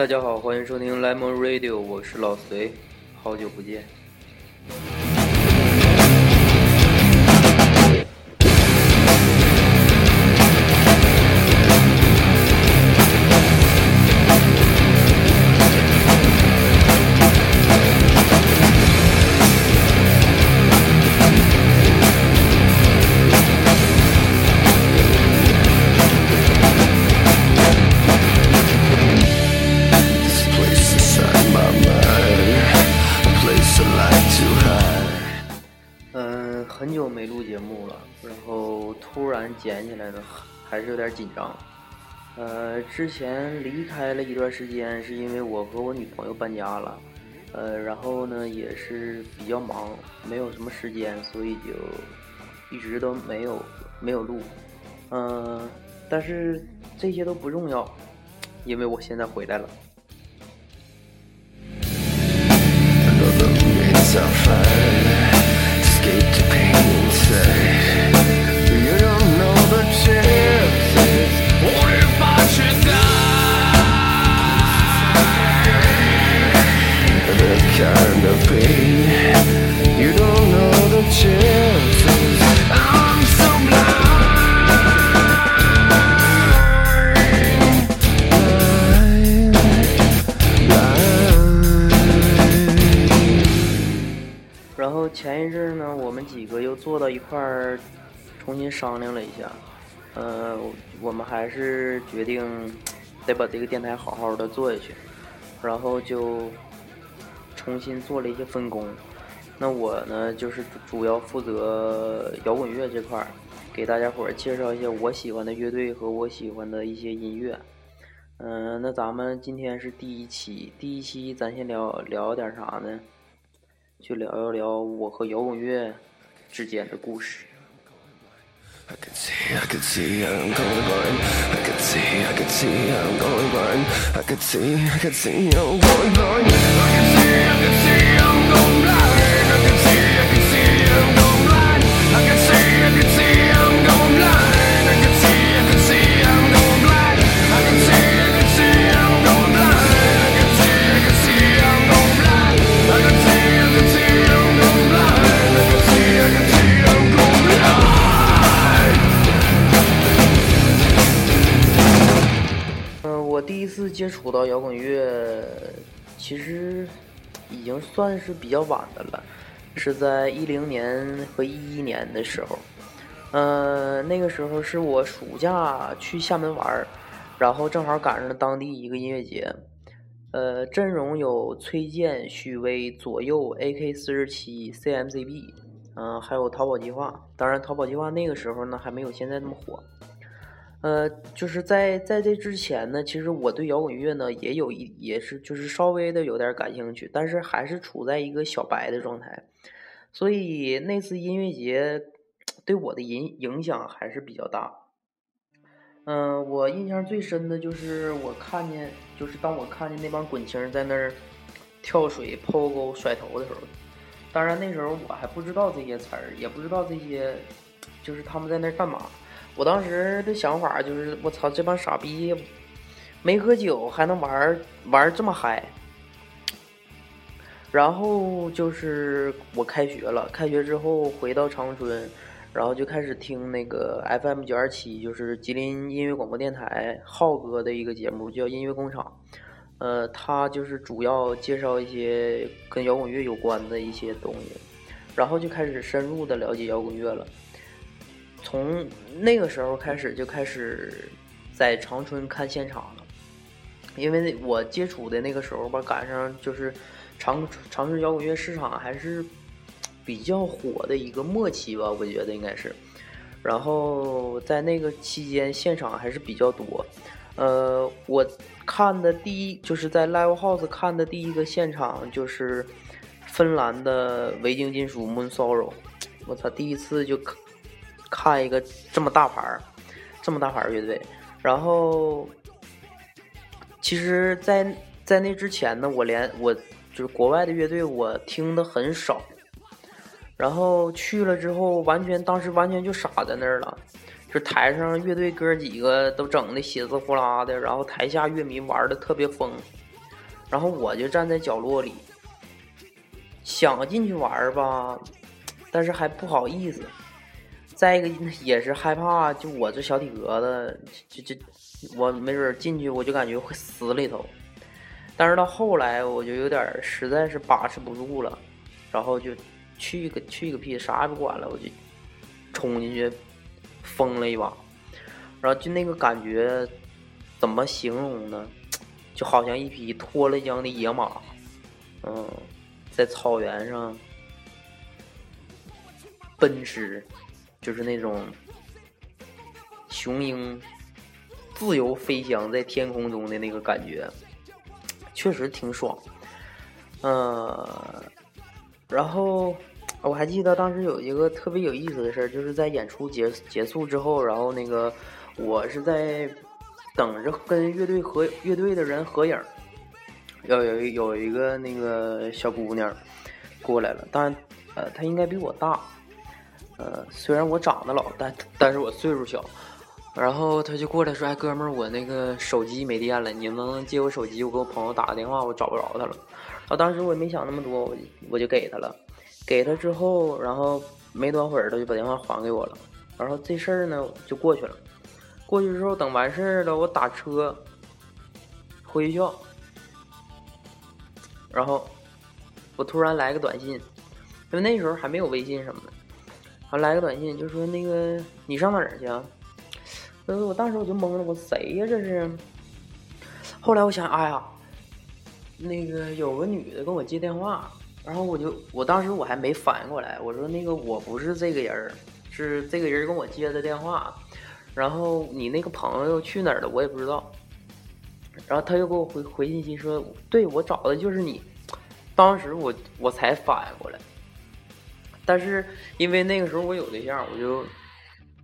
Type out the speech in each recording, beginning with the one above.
大家好，欢迎收听 Lemon Radio，我是老隋，好久不见。捡起来的，还是有点紧张。呃，之前离开了一段时间，是因为我和我女朋友搬家了，呃，然后呢也是比较忙，没有什么时间，所以就一直都没有没有录。嗯，但是这些都不重要，因为我现在回来了。重新商量了一下，呃，我们还是决定得把这个电台好好的做下去，然后就重新做了一些分工。那我呢，就是主要负责摇滚乐这块儿，给大家伙儿介绍一些我喜欢的乐队和我喜欢的一些音乐。嗯，那咱们今天是第一期，第一期咱先聊聊点啥呢？就聊一聊我和摇滚乐之间的故事。I could see, I could see I'm going blind. I could see, I could see I'm going blind. I could see, I could see I'm going blind. 接触到摇滚乐，其实已经算是比较晚的了，是在一零年和一一年的时候。呃，那个时候是我暑假去厦门玩，然后正好赶上了当地一个音乐节。呃，阵容有崔健、许巍、左右、AK 四十七、CMCB，嗯、还有逃跑计划。当然，逃跑计划那个时候呢还没有现在那么火。呃，就是在在这之前呢，其实我对摇滚乐呢也有一也是就是稍微的有点感兴趣，但是还是处在一个小白的状态，所以那次音乐节对我的影影响还是比较大。嗯、我印象最深的就是我看见，就是当我看见那帮滚青在那儿跳水、抛钩、甩头的时候，当然那时候我还不知道这些词儿，也不知道这些，就是他们在那儿干嘛。我当时的想法就是，我操，这帮傻逼没喝酒还能玩玩这么嗨。然后就是我开学了，开学之后回到长春，然后就开始听那个 FM 九二七，就是吉林音乐广播电台浩哥的一个节目，叫音乐工厂。呃，他就是主要介绍一些跟摇滚乐有关的一些东西，然后就开始深入的了解摇滚乐了。从那个时候开始就开始在长春看现场了，因为我接触的那个时候吧，赶上就是长长春摇滚乐市场还是比较火的一个末期吧，我觉得应该是。然后在那个期间，现场还是比较多。呃，我看的第一就是在 Live House 看的第一个现场就是芬兰的维京金属 Moon Sorrow，我操，第一次就看一个这么大牌儿，这么大牌儿乐队。然后，其实在，在那之前呢，我连我就是国外的乐队我听的很少。然后去了之后，完全当时完全就傻在那儿了。就台上乐队哥几个都整的血滋呼啦的，然后台下乐迷玩的特别疯，然后我就站在角落里，想进去玩吧，但是还不好意思。再一个也是害怕，就我这小体格子，就就我没准进去我就感觉会死里头。但是到后来我就有点实在是把持不住了，然后就去个去个屁，啥也不管了，我就冲进去疯了一把。然后就那个感觉，怎么形容呢？就好像一匹脱了缰的野马，嗯，在草原上奔驰，就是那种雄鹰自由飞翔在天空中的那个感觉，确实挺爽。嗯，然后我还记得当时有一个特别有意思的事儿，就是在演出结结束之后，然后那个。我是在等着跟乐队合乐队的人合影，要有有一个那个小姑娘过来了，但呃她应该比我大，呃虽然我长得老，但但是我岁数小。然后他就过来说：“哎，哥们儿，我那个手机没电了，你能不能借我手机？我给我朋友打个电话，我找不着他了。”啊，当时我也没想那么多，我我就给他了。给他之后，然后没多会儿他就把电话还给我了。然后这事儿呢就过去了。过去之后，等完事儿了，我打车回学校，然后我突然来个短信，因为那时候还没有微信什么的，还来个短信，就说那个你上哪儿去啊？呃，我当时我就懵了，我谁呀？这是？后来我想，哎呀，那个有个女的跟我接电话，然后我就我当时我还没反应过来，我说那个我不是这个人，是这个人跟我接的电话。然后你那个朋友去哪儿了？我也不知道。然后他又给我回回信息说：“对我找的就是你。”当时我我才反应过来。但是因为那个时候我有对象，我就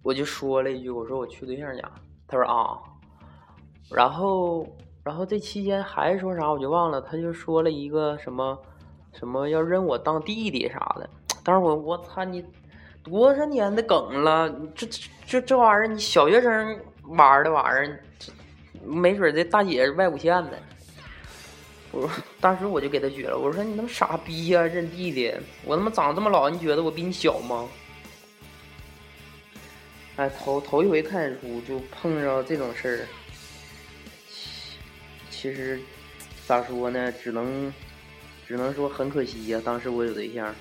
我就说了一句：“我说我去对象家。”他说：“啊。”然后然后这期间还说啥我就忘了。他就说了一个什么什么要认我当弟弟啥的。当时我我操你！多少年的梗了，这这这这玩意儿，你小学生玩的玩意儿，没准这大姐外五线的。我说 当时我就给他撅了，我说你他妈傻逼呀，认弟弟！我他妈长这么老，你觉得我比你小吗？哎，头头一回看书就碰上这种事儿，其实咋说呢，只能只能说很可惜呀，当时我有对象。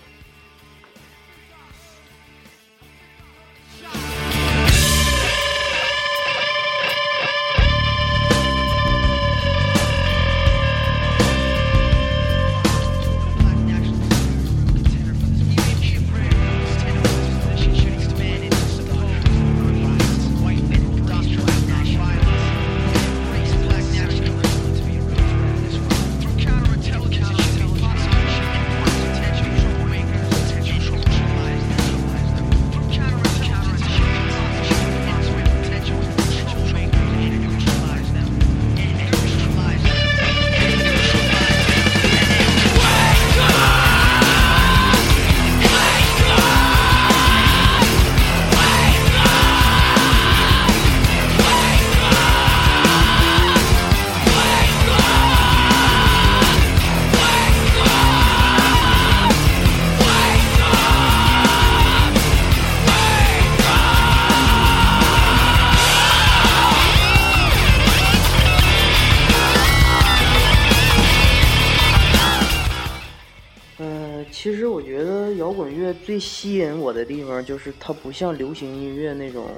最吸引我的地方就是它不像流行音乐那种，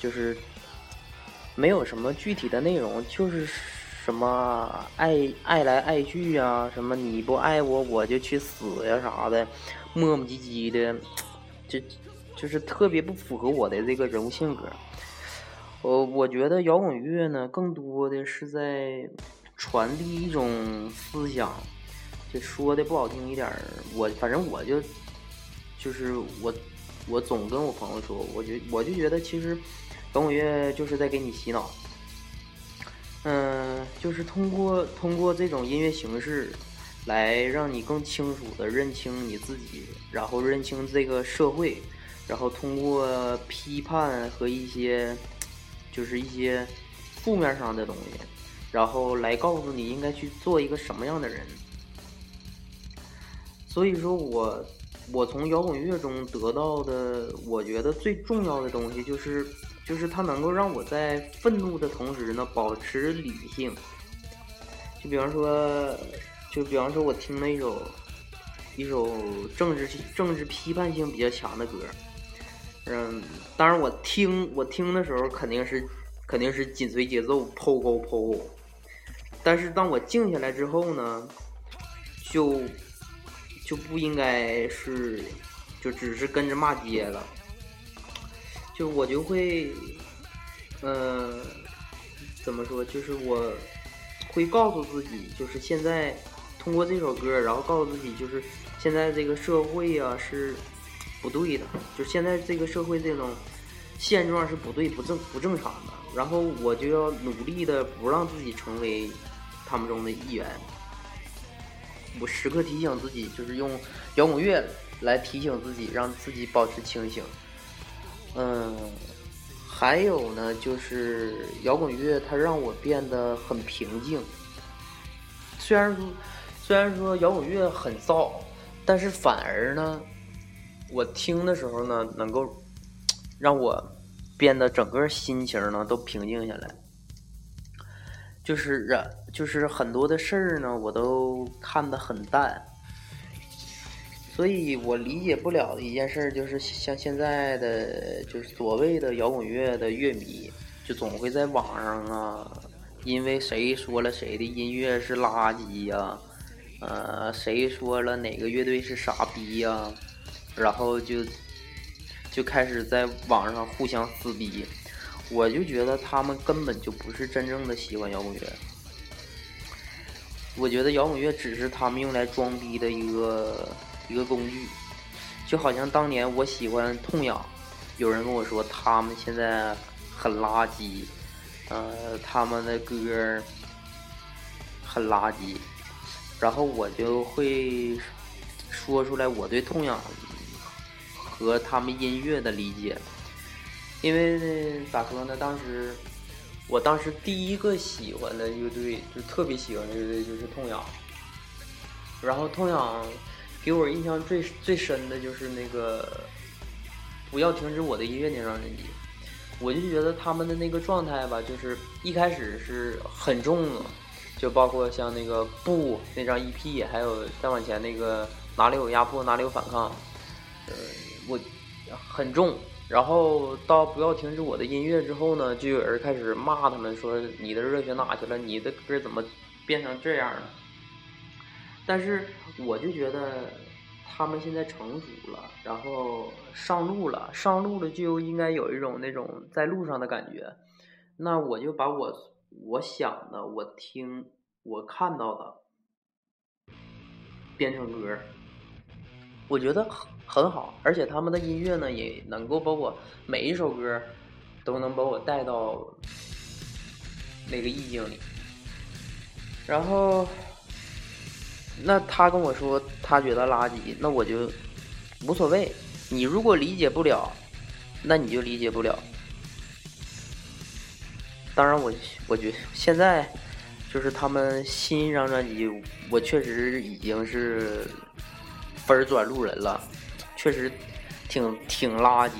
就是没有什么具体的内容，就是什么爱爱来爱去呀，什么你不爱我我就去死呀啥的，磨磨唧唧的，就就是特别不符合我的这个人物性格。我我觉得摇滚乐呢，更多的是在传递一种思想，就说的不好听一点，我反正我就。就是我，我总跟我朋友说，我就我就觉得其实摇滚乐就是在给你洗脑，嗯，就是通过通过这种音乐形式来让你更清楚的认清你自己，然后认清这个社会，然后通过批判和一些就是一些负面上的东西，然后来告诉你应该去做一个什么样的人。所以说我我从摇滚乐中得到的，我觉得最重要的东西就是，就是它能够让我在愤怒的同时呢，保持理性。就比方说，就比方说我听了一首一首政治政治批判性比较强的歌，嗯，当然我听我听的时候肯定是肯定是紧随节奏抛高抛，但是当我静下来之后呢，就。就不应该是，就只是跟着骂街了。就我就会，嗯，怎么说？就是我会告诉自己，就是现在通过这首歌，然后告诉自己，就是现在这个社会呀是不对的，就现在这个社会这种现状是不对、不正、不正常的。然后我就要努力的不让自己成为他们中的一员。我时刻提醒自己，就是用摇滚乐来提醒自己，让自己保持清醒。嗯，还有呢，就是摇滚乐它让我变得很平静。虽然说，虽然说摇滚乐很燥，但是反而呢，我听的时候呢，能够让我变得整个心情呢都平静下来。就是啊，就是很多的事儿呢，我都看得很淡，所以我理解不了的一件事就是，像现在的就是所谓的摇滚乐的乐迷，就总会在网上啊，因为谁说了谁的音乐是垃圾呀，呃，谁说了哪个乐队是傻逼呀，然后就就开始在网上互相撕逼。我就觉得他们根本就不是真正的喜欢摇滚乐，我觉得摇滚乐只是他们用来装逼的一个一个工具，就好像当年我喜欢痛仰，有人跟我说他们现在很垃圾，呃，他们的歌很垃圾，然后我就会说出来我对痛仰和他们音乐的理解。因为呢咋说呢？当时，我当时第一个喜欢的乐队，就特别喜欢的乐队就是痛仰。然后痛仰给我印象最最深的就是那个“不要停止我的音乐”那张专辑。我就觉得他们的那个状态吧，就是一开始是很重的，就包括像那个“不”那张 EP，还有再往前那个“哪里有压迫，哪里有反抗”，呃，我很重。然后到不要停止我的音乐之后呢，就有人开始骂他们说你的热血哪去了？你的歌怎么变成这样了？但是我就觉得他们现在成熟了，然后上路了，上路了就应该有一种那种在路上的感觉。那我就把我我想的、我听、我看到的变成歌。我觉得很好，而且他们的音乐呢，也能够把我每一首歌都能把我带到那个意境里。然后，那他跟我说他觉得垃圾，那我就无所谓。你如果理解不了，那你就理解不了。当然，我我觉现在就是他们新一张专辑，我确实已经是。分转路人了，确实挺挺垃圾。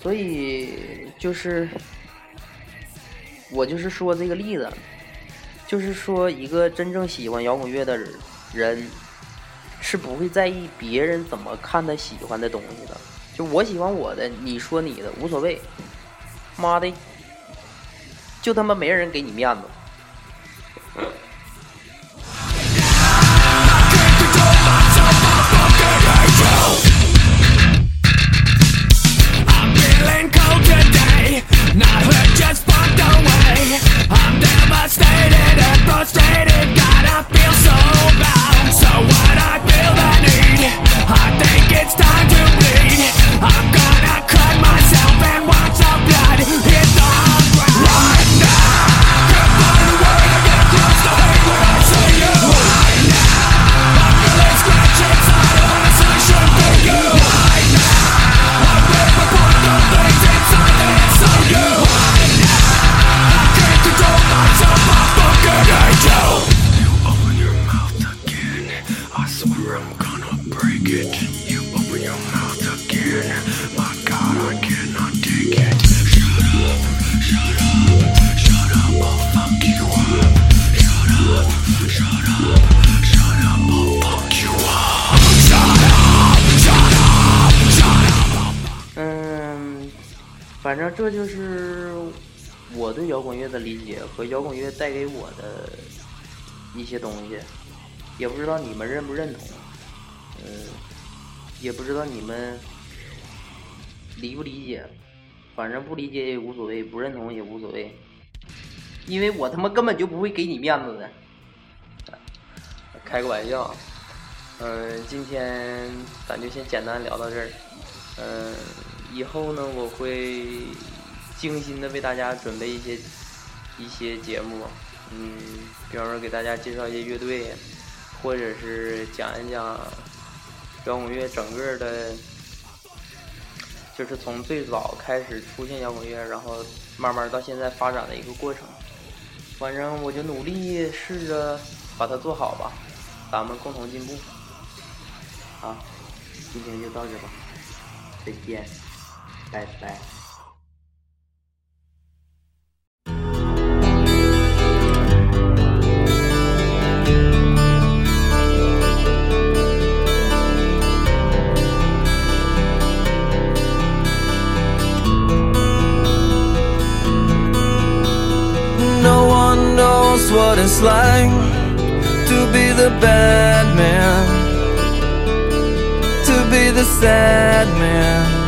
所以就是我就是说这个例子，就是说一个真正喜欢摇滚乐的人是不会在意别人怎么看他喜欢的东西的。就我喜欢我的，你说你的无所谓。妈的，就他妈没人给你面子。这就是我对摇滚乐的理解和摇滚乐带给我的一些东西，也不知道你们认不认同，嗯，也不知道你们理不理解，反正不理解也无所谓，不认同也无所谓，因为我他妈根本就不会给你面子的，开个玩笑，嗯，今天咱就先简单聊到这儿，嗯。以后呢，我会精心的为大家准备一些一些节目，嗯，比方说给大家介绍一些乐队，或者是讲一讲摇滚乐整个的，就是从最早开始出现摇滚乐，然后慢慢到现在发展的一个过程。反正我就努力试着把它做好吧，咱们共同进步。好，今天就到这吧，再见。拜拜。No one knows what it's like to be the bad man, to be the sad man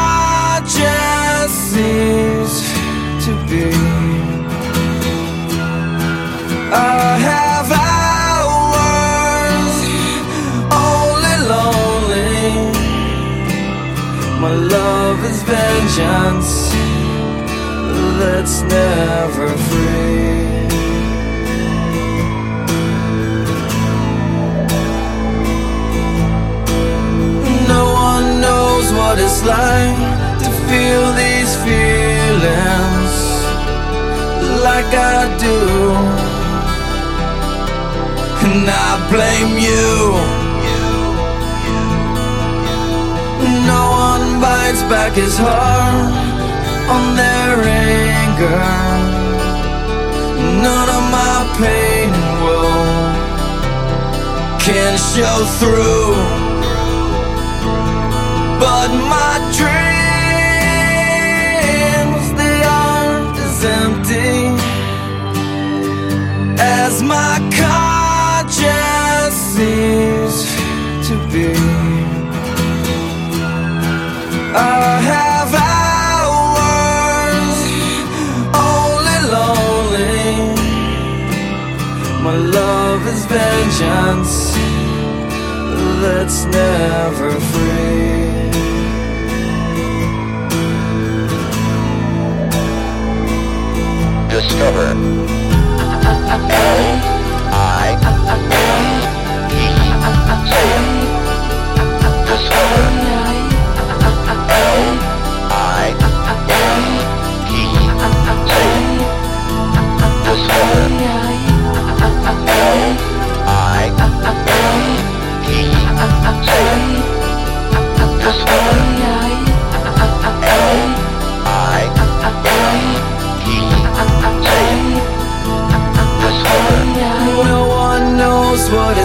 be. I have hours only lonely. My love is vengeance that's never free. Like I do. And I blame you. No one bites back his heart on their anger. None of my pain and woe can show through. But my dreams that's never free. Discover